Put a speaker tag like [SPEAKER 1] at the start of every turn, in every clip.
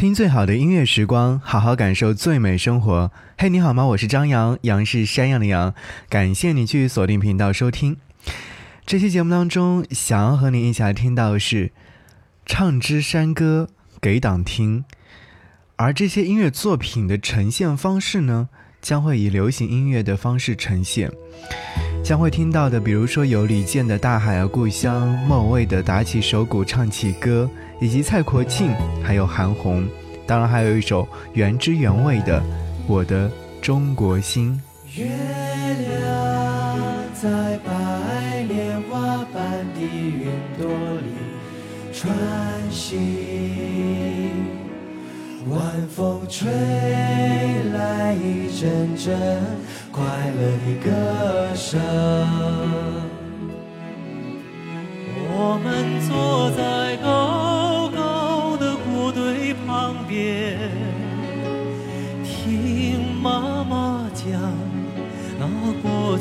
[SPEAKER 1] 听最好的音乐时光，好好感受最美生活。嘿，你好吗？我是张扬，杨是山羊的羊。感谢你去锁定频道收听。这期节目当中，想要和你一起来听到的是《唱支山歌给党听》，而这些音乐作品的呈现方式呢，将会以流行音乐的方式呈现。将会听到的，比如说有李健的《大海啊故乡》，莫文蔚的《打起手鼓唱起歌》。以及蔡国庆，还有韩红，当然还有一首原汁原味的《我的中国心》。
[SPEAKER 2] 月亮在白莲花般的云朵里穿行，晚风吹来一阵阵快乐的歌声。我们坐在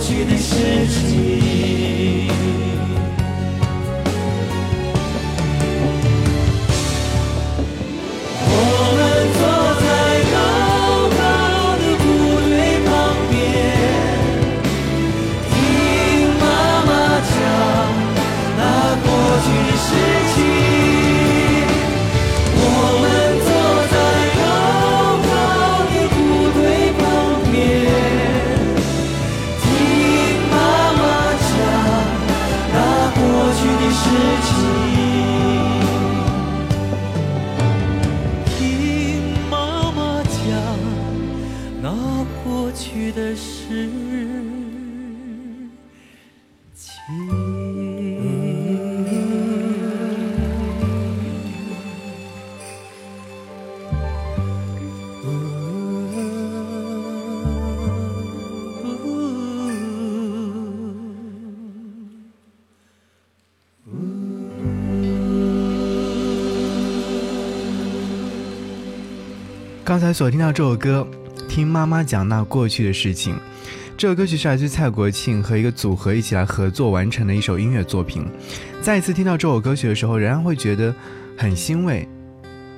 [SPEAKER 2] 过去的事情。过去的事。
[SPEAKER 1] 情刚才所听到这首歌听妈妈讲那过去的事情。这首歌曲是来自蔡国庆和一个组合一起来合作完成的一首音乐作品。再一次听到这首歌曲的时候，仍然会觉得很欣慰。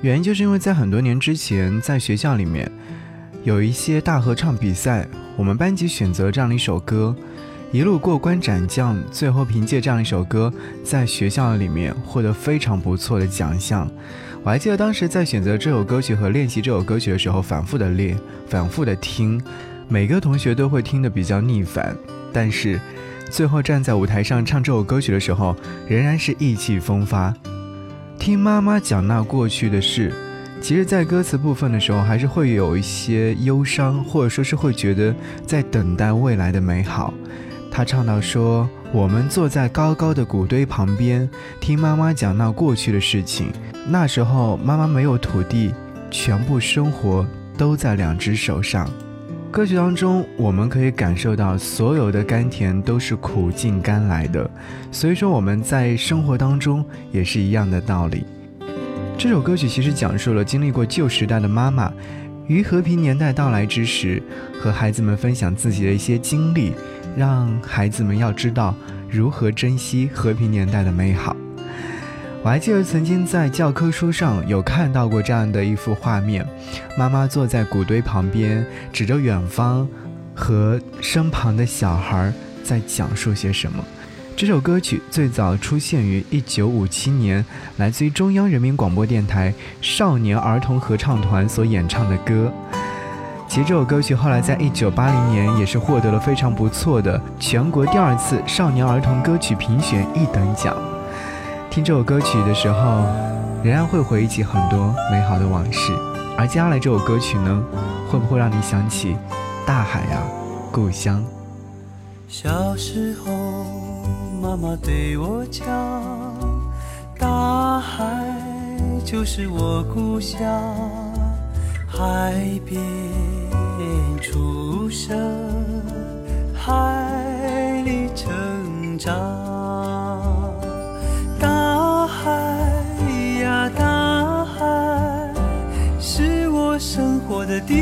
[SPEAKER 1] 原因就是因为在很多年之前，在学校里面有一些大合唱比赛，我们班级选择这样的一首歌，一路过关斩将，最后凭借这样一首歌，在学校里面获得非常不错的奖项。我还记得当时在选择这首歌曲和练习这首歌曲的时候，反复的练，反复的听，每个同学都会听得比较腻烦，但是最后站在舞台上唱这首歌曲的时候，仍然是意气风发。听妈妈讲那过去的事，其实，在歌词部分的时候，还是会有一些忧伤，或者说是会觉得在等待未来的美好。他唱到说：“我们坐在高高的谷堆旁边，听妈妈讲那过去的事情。那时候妈妈没有土地，全部生活都在两只手上。歌曲当中，我们可以感受到所有的甘甜都是苦尽甘来的。所以说我们在生活当中也是一样的道理。这首歌曲其实讲述了经历过旧时代的妈妈，于和平年代到来之时，和孩子们分享自己的一些经历。让孩子们要知道如何珍惜和平年代的美好。我还记得曾经在教科书上有看到过这样的一幅画面：妈妈坐在谷堆旁边，指着远方，和身旁的小孩在讲述些什么。这首歌曲最早出现于1957年，来自于中央人民广播电台少年儿童合唱团所演唱的歌。其实这首歌曲后来在一九八零年也是获得了非常不错的全国第二次少年儿童歌曲评选一等奖。听这首歌曲的时候，仍然会回忆起很多美好的往事。而接下来这首歌曲呢，会不会让你想起大海啊，故乡？
[SPEAKER 3] 小时候，妈妈对我讲，大海就是我故乡，海边。出生，海里成长，大海呀大海，是我生活的地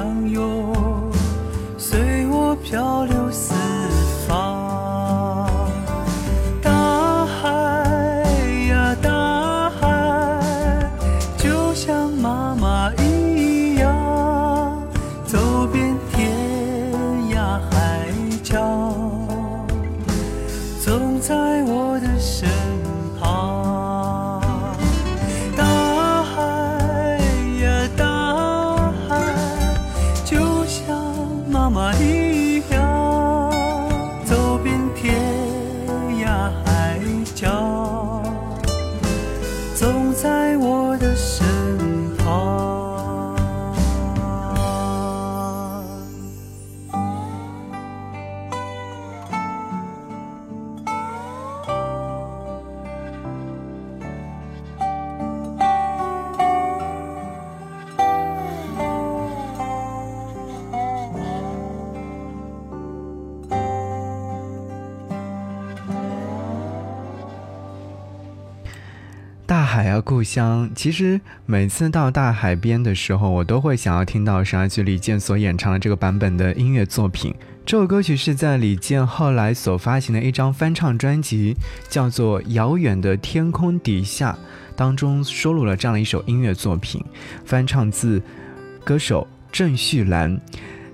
[SPEAKER 3] 相拥随我
[SPEAKER 1] 漂流故乡。其实每次到大海边的时候，我都会想要听到十二句李健所演唱的这个版本的音乐作品。这首歌曲是在李健后来所发行的一张翻唱专辑，叫做《遥远的天空底下》当中收录了这样的一首音乐作品，翻唱自歌手郑绪岚。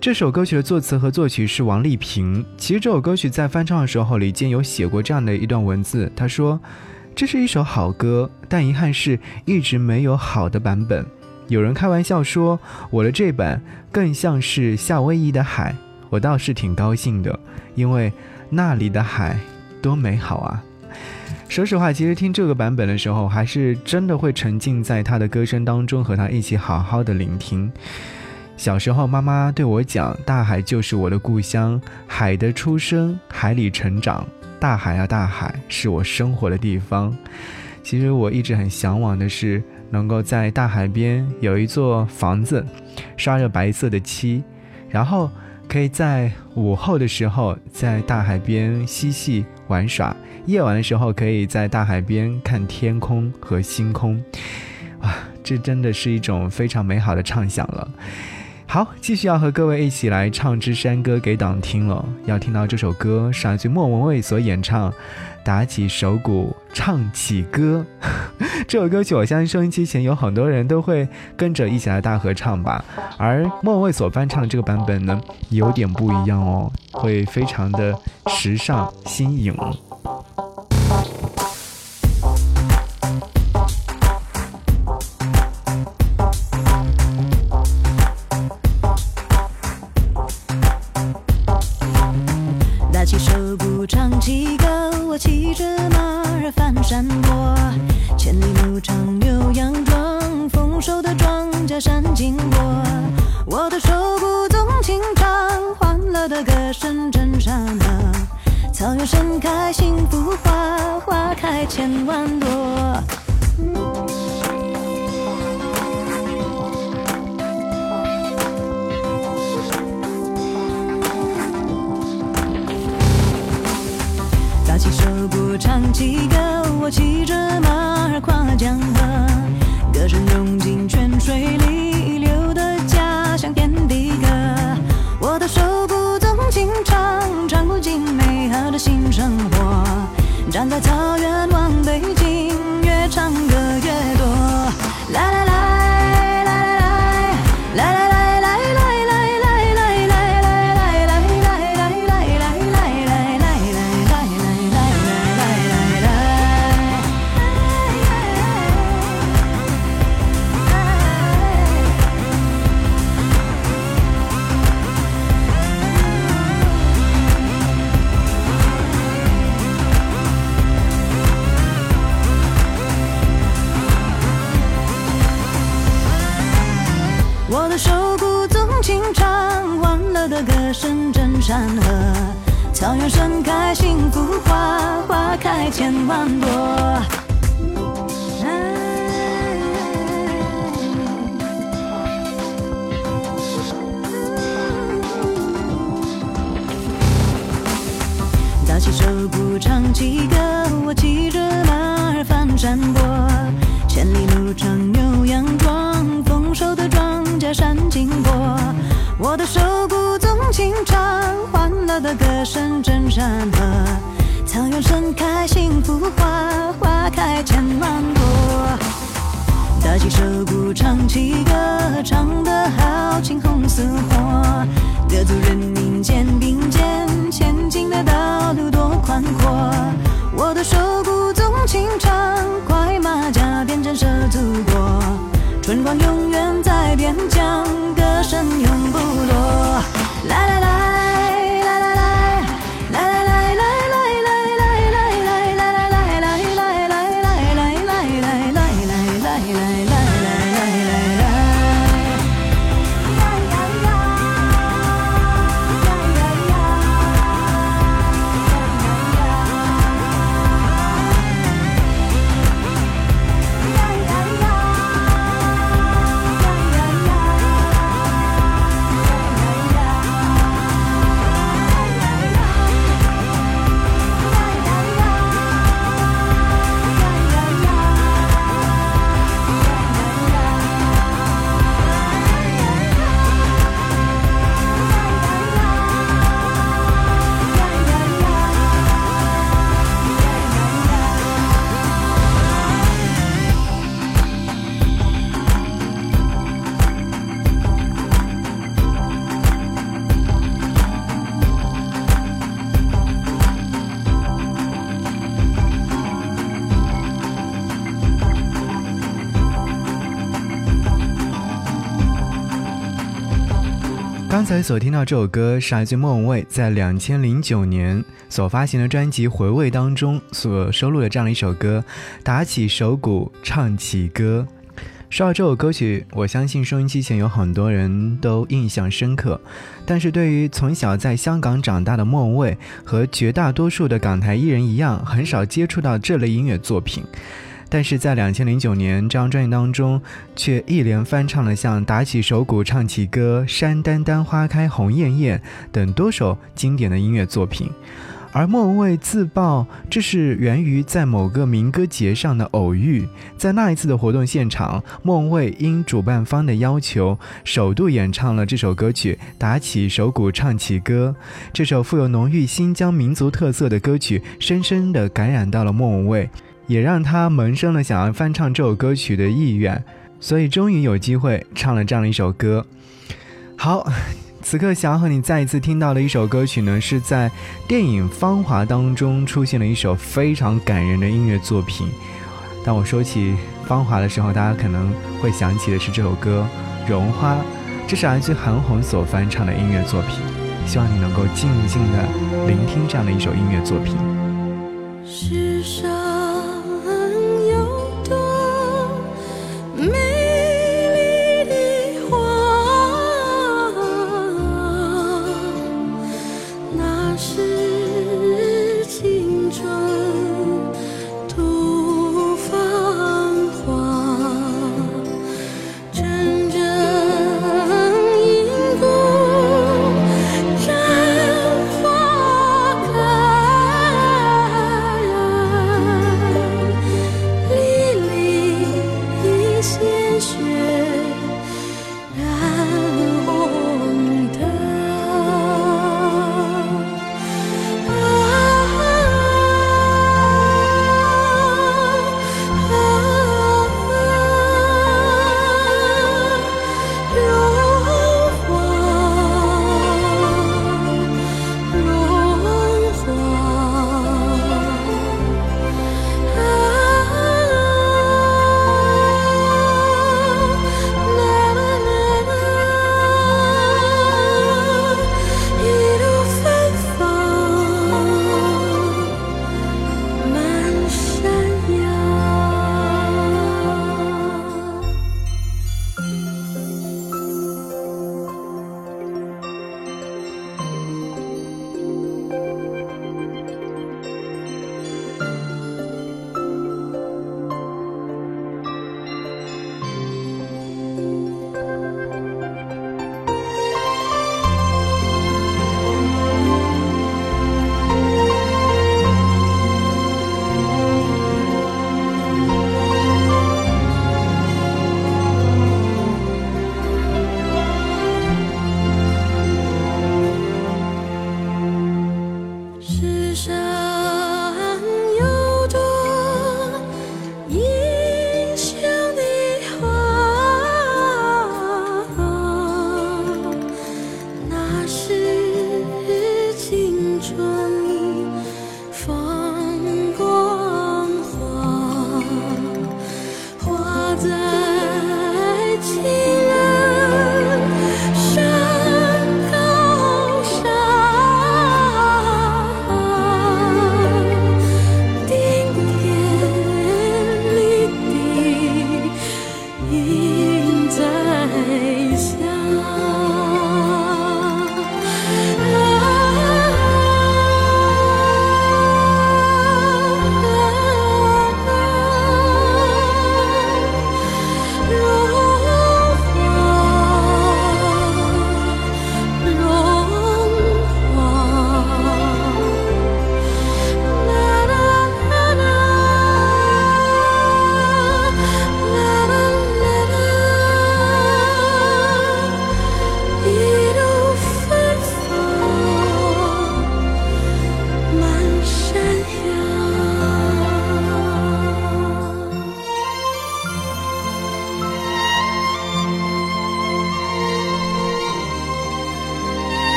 [SPEAKER 1] 这首歌曲的作词和作曲是王丽萍。其实这首歌曲在翻唱的时候，李健有写过这样的一段文字，他说。这是一首好歌，但遗憾是一直没有好的版本。有人开玩笑说，我的这版更像是夏威夷的海，我倒是挺高兴的，因为那里的海多美好啊！说实话，其实听这个版本的时候，还是真的会沉浸在他的歌声当中，和他一起好好的聆听。小时候，妈妈对我讲：“大海就是我的故乡，海的出生，海里成长。大海啊，大海，是我生活的地方。”其实我一直很向往的是，能够在大海边有一座房子，刷着白色的漆，然后可以在午后的时候在大海边嬉戏玩耍，夜晚的时候可以在大海边看天空和星空。哇，这真的是一种非常美好的畅想了。好，继续要和各位一起来唱《支山歌》给党听了。要听到这首歌是来自莫文蔚所演唱，打起手鼓唱起歌。这首歌曲，我相信收音机前有很多人都会跟着一起来大合唱吧。而莫文蔚所翻唱的这个版本呢，有点不一样哦，会非常的时尚新颖。
[SPEAKER 4] 鼓，千万朵。打起手鼓，唱起歌，我骑着马儿翻山坡，千里打起手鼓，唱起歌，唱得好，青红似火。各族人民肩并肩，前进的道路多宽阔。我的手鼓纵情唱，快马加鞭震慑祖国。春光永远在边疆，歌声永不落。来来来。
[SPEAKER 1] 才所听到这首歌是来自莫文蔚在两千零九年所发行的专辑《回味》当中所收录的这样的一首歌，打起手鼓唱起歌。说到这首歌曲，我相信收音机前有很多人都印象深刻。但是对于从小在香港长大的莫文蔚，和绝大多数的港台艺人一样，很少接触到这类音乐作品。但是在两千零九年这张专辑当中，却一连翻唱了像《打起手鼓唱起歌》《山丹丹花开红艳艳》等多首经典的音乐作品。而莫文蔚自曝这是源于在某个民歌节上的偶遇，在那一次的活动现场，莫文蔚因主办方的要求，首度演唱了这首歌曲《打起手鼓唱起歌》。这首富有浓郁新疆民族特色的歌曲，深深地感染到了莫文蔚。也让他萌生了想要翻唱这首歌曲的意愿，所以终于有机会唱了这样的一首歌。好，此刻想要和你再一次听到的一首歌曲呢，是在电影《芳华》当中出现了一首非常感人的音乐作品。当我说起《芳华》的时候，大家可能会想起的是这首歌《绒花》，这是来自韩红所翻唱的音乐作品。希望你能够静静的聆听这样的一首音乐作品。
[SPEAKER 5] 世上。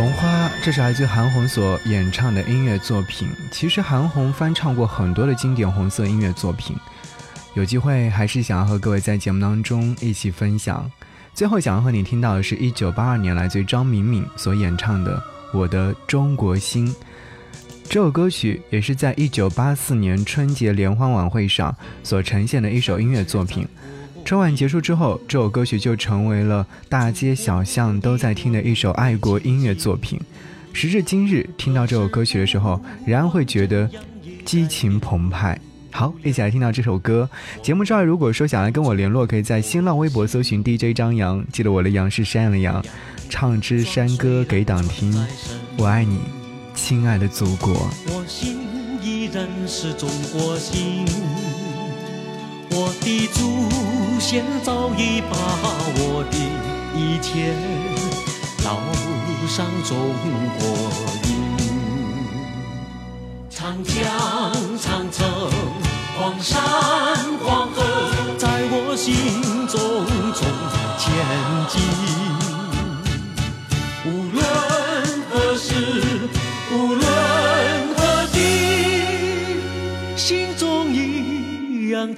[SPEAKER 1] 绒花，这是来自韩红所演唱的音乐作品。其实韩红翻唱过很多的经典红色音乐作品，有机会还是想要和各位在节目当中一起分享。最后想要和你听到的是一九八二年来自于张敏敏所演唱的《我的中国心》。这首歌曲也是在一九八四年春节联欢晚会上所呈现的一首音乐作品。春晚结束之后，这首歌曲就成为了大街小巷都在听的一首爱国音乐作品。时至今日，听到这首歌曲的时候，仍然会觉得激情澎湃。好，一起来听到这首歌。节目之外，如果说想来跟我联络，可以在新浪微博搜寻 DJ 张扬，记得我的杨是山羊的羊，唱支山歌给党听。我爱你，亲爱的祖国。
[SPEAKER 2] 我心依然是中国心。我的祖先早已把我的一切烙上中国印。长江、长城、黄山、黄河，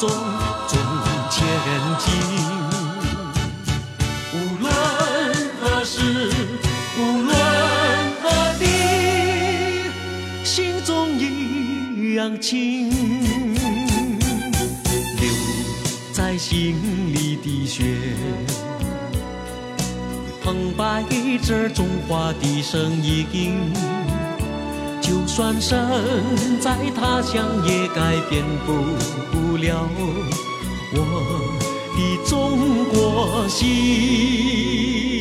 [SPEAKER 2] 中中前进。无论何时，无论何地，心中一样亲。流在心里的血。澎湃着中华的声音，就算身在他乡，也改变不了我的中国心。